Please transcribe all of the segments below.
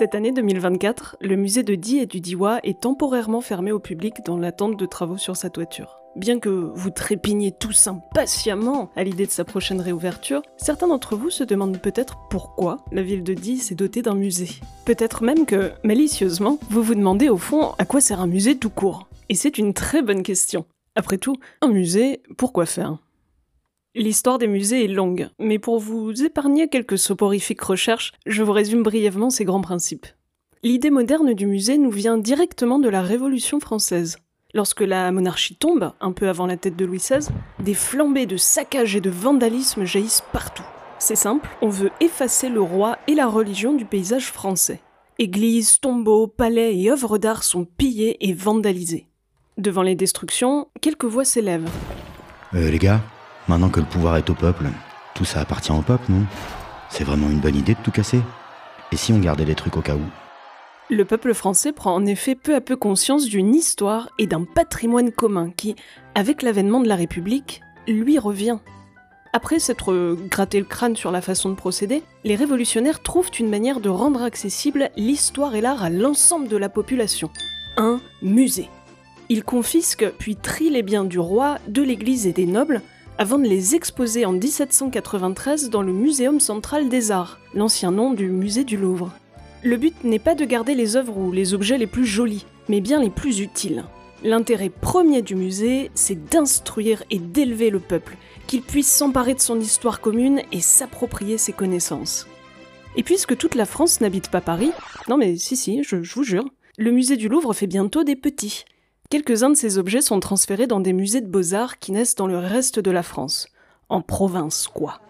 Cette année 2024, le musée de Die et du Diwa est temporairement fermé au public dans l'attente de travaux sur sa toiture. Bien que vous trépigniez tous impatiemment à l'idée de sa prochaine réouverture, certains d'entre vous se demandent peut-être pourquoi la ville de Die s'est dotée d'un musée. Peut-être même que, malicieusement, vous vous demandez au fond à quoi sert un musée tout court. Et c'est une très bonne question. Après tout, un musée, pourquoi faire? L'histoire des musées est longue, mais pour vous épargner quelques soporifiques recherches, je vous résume brièvement ces grands principes. L'idée moderne du musée nous vient directement de la Révolution française. Lorsque la monarchie tombe, un peu avant la tête de Louis XVI, des flambées de saccage et de vandalisme jaillissent partout. C'est simple, on veut effacer le roi et la religion du paysage français. Églises, tombeaux, palais et œuvres d'art sont pillés et vandalisés. Devant les destructions, quelques voix s'élèvent. Euh, les gars, Maintenant que le pouvoir est au peuple, tout ça appartient au peuple, non? C'est vraiment une bonne idée de tout casser Et si on gardait les trucs au cas où? Le peuple français prend en effet peu à peu conscience d'une histoire et d'un patrimoine commun qui, avec l'avènement de la République, lui revient. Après s'être gratté le crâne sur la façon de procéder, les révolutionnaires trouvent une manière de rendre accessible l'histoire et l'art à l'ensemble de la population. Un musée. Ils confisquent puis trient les biens du roi, de l'Église et des nobles avant de les exposer en 1793 dans le Muséum central des arts, l'ancien nom du musée du Louvre. Le but n'est pas de garder les œuvres ou les objets les plus jolis, mais bien les plus utiles. L'intérêt premier du musée, c'est d'instruire et d'élever le peuple, qu'il puisse s'emparer de son histoire commune et s'approprier ses connaissances. Et puisque toute la France n'habite pas Paris, non mais si si, je, vous jure, le musée du Louvre fait bientôt des petits, Quelques-uns de ces objets sont transférés dans des musées de beaux-arts qui naissent dans le reste de la France. En province, quoi.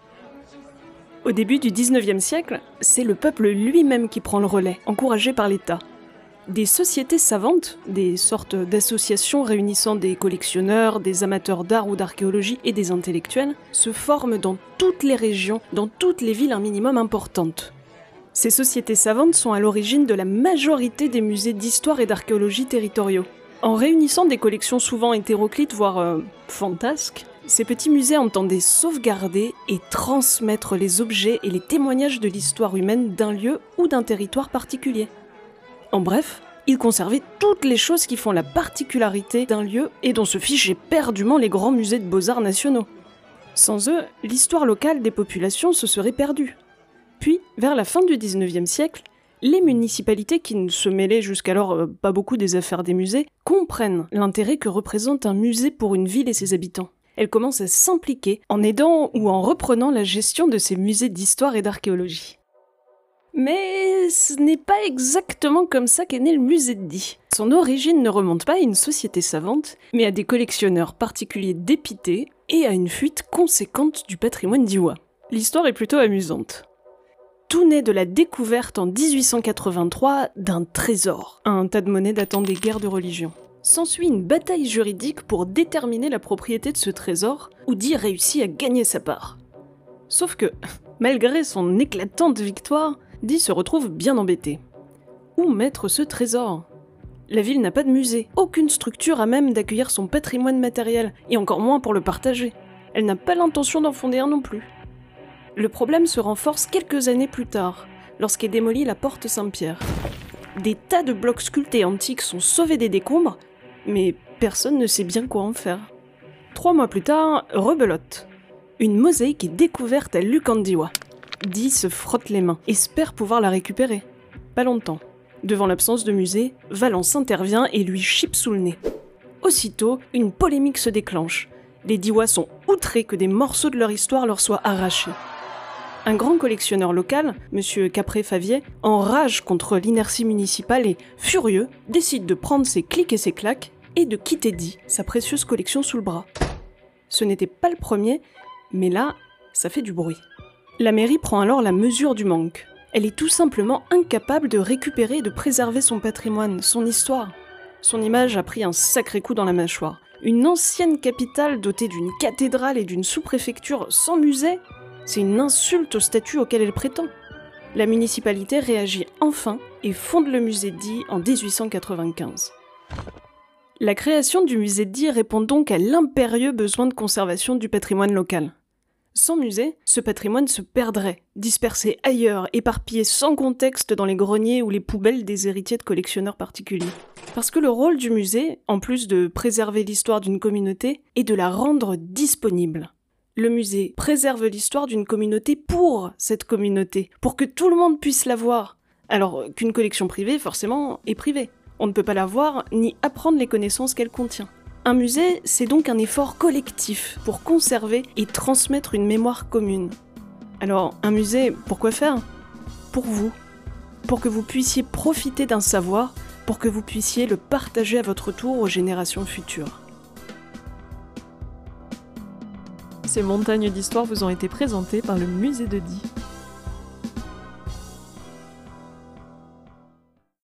Au début du 19e siècle, c'est le peuple lui-même qui prend le relais, encouragé par l'État. Des sociétés savantes, des sortes d'associations réunissant des collectionneurs, des amateurs d'art ou d'archéologie et des intellectuels, se forment dans toutes les régions, dans toutes les villes un minimum importantes. Ces sociétés savantes sont à l'origine de la majorité des musées d'histoire et d'archéologie territoriaux. En réunissant des collections souvent hétéroclites, voire euh, fantasques, ces petits musées entendaient sauvegarder et transmettre les objets et les témoignages de l'histoire humaine d'un lieu ou d'un territoire particulier. En bref, ils conservaient toutes les choses qui font la particularité d'un lieu et dont se fichent éperdument les grands musées de beaux-arts nationaux. Sans eux, l'histoire locale des populations se serait perdue. Puis, vers la fin du 19e siècle, les municipalités qui ne se mêlaient jusqu'alors euh, pas beaucoup des affaires des musées comprennent l'intérêt que représente un musée pour une ville et ses habitants. Elles commencent à s'impliquer en aidant ou en reprenant la gestion de ces musées d'histoire et d'archéologie. Mais ce n'est pas exactement comme ça qu'est né le musée de Die. Son origine ne remonte pas à une société savante, mais à des collectionneurs particuliers dépités et à une fuite conséquente du patrimoine d'Iwa. L'histoire est plutôt amusante. Tout naît de la découverte en 1883 d'un trésor, un tas de monnaie datant des guerres de religion. S'ensuit une bataille juridique pour déterminer la propriété de ce trésor, où Dee réussit à gagner sa part. Sauf que, malgré son éclatante victoire, Dee se retrouve bien embêté. Où mettre ce trésor? La ville n'a pas de musée, aucune structure à même d'accueillir son patrimoine matériel, et encore moins pour le partager. Elle n'a pas l'intention d'en fonder un non plus. Le problème se renforce quelques années plus tard, lorsqu'est démolie la porte Saint-Pierre. Des tas de blocs sculptés antiques sont sauvés des décombres, mais personne ne sait bien quoi en faire. Trois mois plus tard, rebelote. Une mosaïque est découverte à Lucandiwa. Dee se frotte les mains, espère pouvoir la récupérer. Pas longtemps. Devant l'absence de musée, Valence intervient et lui chipe sous le nez. Aussitôt, une polémique se déclenche. Les Diwa sont outrés que des morceaux de leur histoire leur soient arrachés. Un grand collectionneur local, M. Capré-Favier, enrage contre l'inertie municipale et, furieux, décide de prendre ses clics et ses claques et de quitter dit sa précieuse collection sous le bras. Ce n'était pas le premier, mais là, ça fait du bruit. La mairie prend alors la mesure du manque. Elle est tout simplement incapable de récupérer et de préserver son patrimoine, son histoire. Son image a pris un sacré coup dans la mâchoire. Une ancienne capitale dotée d'une cathédrale et d'une sous-préfecture sans musée? C'est une insulte au statut auquel elle prétend. La municipalité réagit enfin et fonde le musée Die en 1895. La création du musée Die répond donc à l'impérieux besoin de conservation du patrimoine local. Sans musée, ce patrimoine se perdrait, dispersé ailleurs, éparpillé sans contexte dans les greniers ou les poubelles des héritiers de collectionneurs particuliers. Parce que le rôle du musée, en plus de préserver l'histoire d'une communauté, est de la rendre disponible. Le musée préserve l'histoire d'une communauté pour cette communauté, pour que tout le monde puisse la voir. Alors qu'une collection privée, forcément, est privée. On ne peut pas la voir ni apprendre les connaissances qu'elle contient. Un musée, c'est donc un effort collectif pour conserver et transmettre une mémoire commune. Alors, un musée, pourquoi faire? Pour vous. Pour que vous puissiez profiter d'un savoir, pour que vous puissiez le partager à votre tour aux générations futures. Ces montagnes d'histoire vous ont été présentées par le musée de Die.